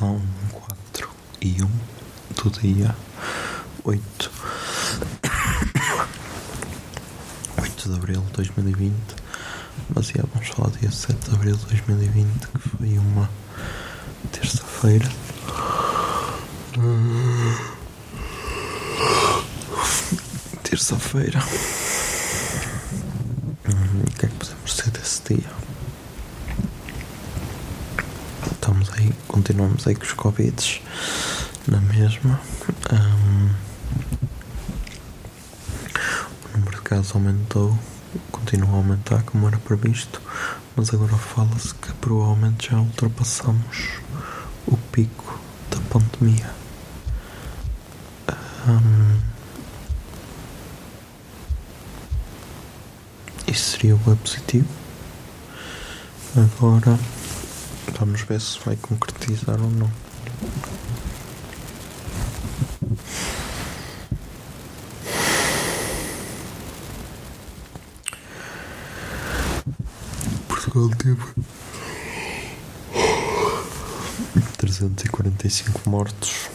São 4 e 1 do dia 8. 8 de abril de 2020. Mas já vamos falar dia 7 de abril de 2020, que foi uma terça-feira. Terça-feira. O que é que podemos dizer desse dia? estamos aí, continuamos aí com os Covids na mesma. Ahm, o número de casos aumentou, continua a aumentar como era previsto, mas agora fala-se que provavelmente já ultrapassamos o pico da pandemia. Ahm, isso seria bem positivo. Agora Vamos ver se vai concretizar ou não. Portugal teve 345 mortos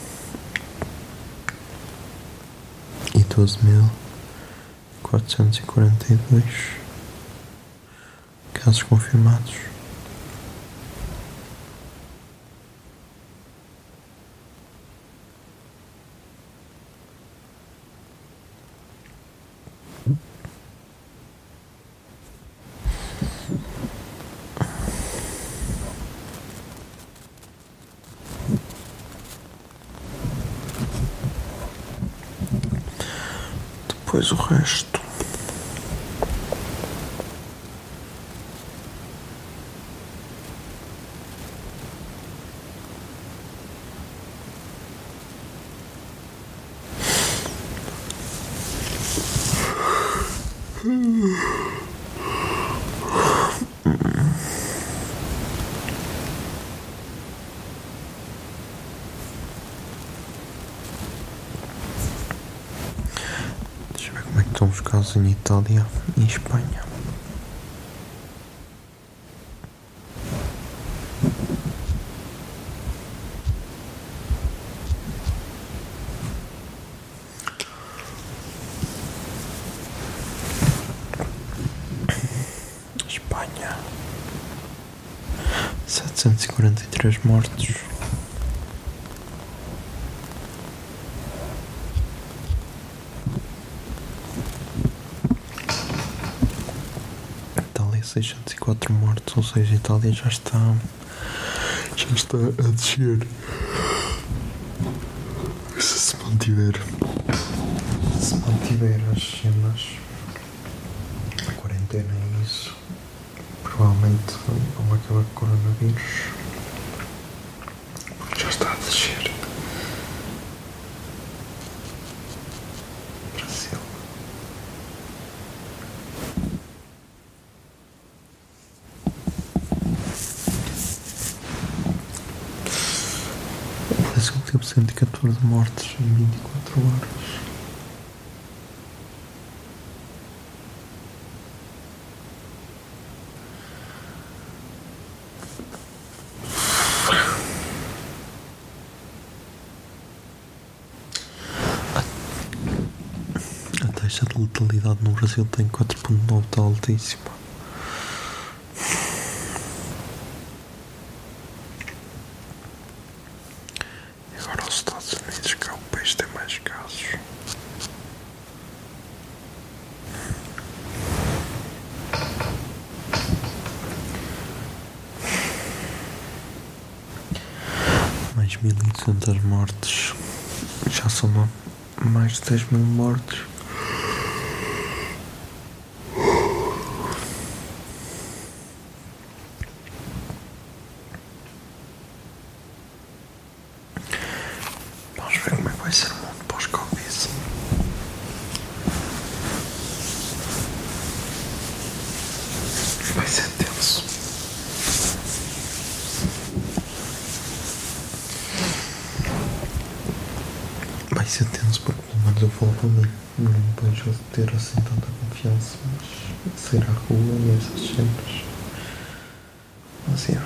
e 12.442 casos confirmados. Depois o resto eu os casos em Itália e Espanha. Espanha. Setecentos e quarenta e três mortos. Itália 604 mortos, ou seja, a Itália já está já está a descer. Se se mantiver se mantiver as cenas a quarentena e isso provavelmente vão acabar com o coronavírus porque já está a descer. Brasil. O Brasil teve 114 mortes em 24 horas. A taxa de letalidade no Brasil tem 4.9, está altíssima. 6.800 mortes. Já são mais de 10 mil mortes. Vamos ver como é que vai ser o mundo pós-Covid. Vai ser tenso. Vai ser tenso porque pelo menos eu falo para mim. Não vejo ter assim tanta confiança, mas sair à rua e essas cenas. Mas é.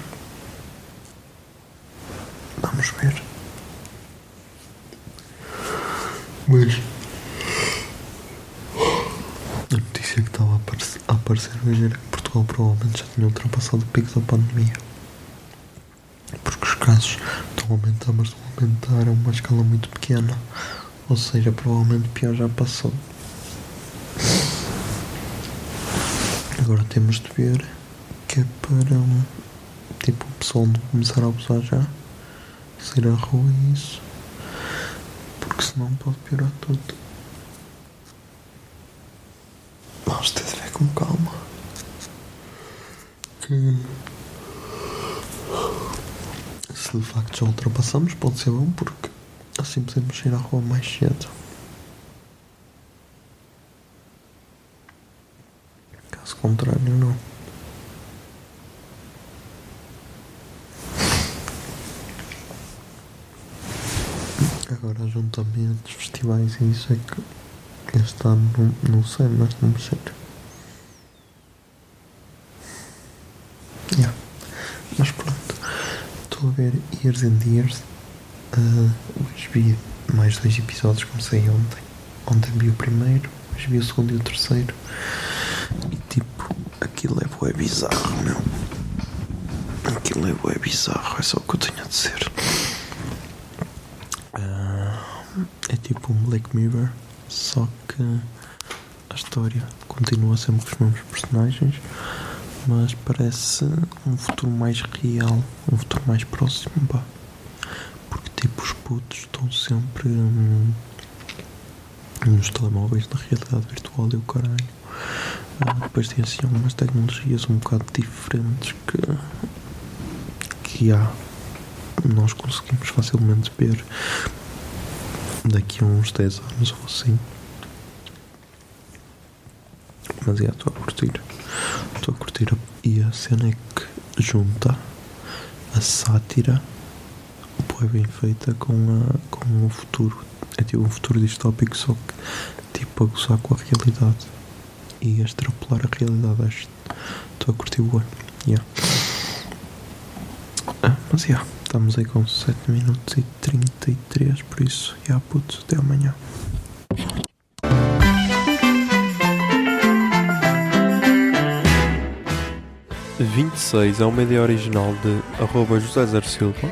Vamos ver. Mas a notícia que estava a aparecer, a aparecer hoje era que Portugal provavelmente já tinha ultrapassado o pico da pandemia. Porque os casos estão a aumentar, mas estão a aumentar a uma escala muito pequena. Ou seja, provavelmente pior já passou. Agora temos de ver que é para tipo o pessoal não começar a abusar já. Sair à rua e isso. Porque senão pode piorar tudo. Vamos ter de ver com calma. Que se de facto já ultrapassamos, pode ser bom porque assim podemos sair à rua mais cedo. Caso contrário, não. Agora, juntamentos, festivais e isso é que este ano não, não sei, mas não mexer. Yeah. Mas pronto, estou a ver Years and Years. Uh, hoje vi mais dois episódios, comecei ontem. Ontem vi o primeiro, hoje vi o segundo e o terceiro. E tipo, aquilo é bué bizarro, meu. Aquilo é bué bizarro, é só o que eu tenho a dizer. Ah, é tipo um Black Mirror, só que a história continua sempre com os mesmos personagens, mas parece um futuro mais real, um futuro mais próximo, pá. Os putos estão sempre hum, nos telemóveis na realidade virtual e o caralho. Ah, depois tem assim algumas tecnologias um bocado diferentes que que há nós conseguimos facilmente ver daqui a uns 10 anos ou assim. Mas já estou a curtir. Estou a curtir. E a cena é que junta a sátira bué bem feita com, a, com o futuro. É tipo um futuro distópico, só que tipo a gozar com a realidade e a extrapolar a realidade. Acho- Estou a curtir o yeah. Ah, mas já, estamos aí com 7 minutos e 33, por isso, já putos, até amanhã. Vinte e seis é uma ideia original de arroba José Zer Silva,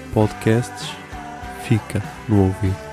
Podcasts fica no ouvido.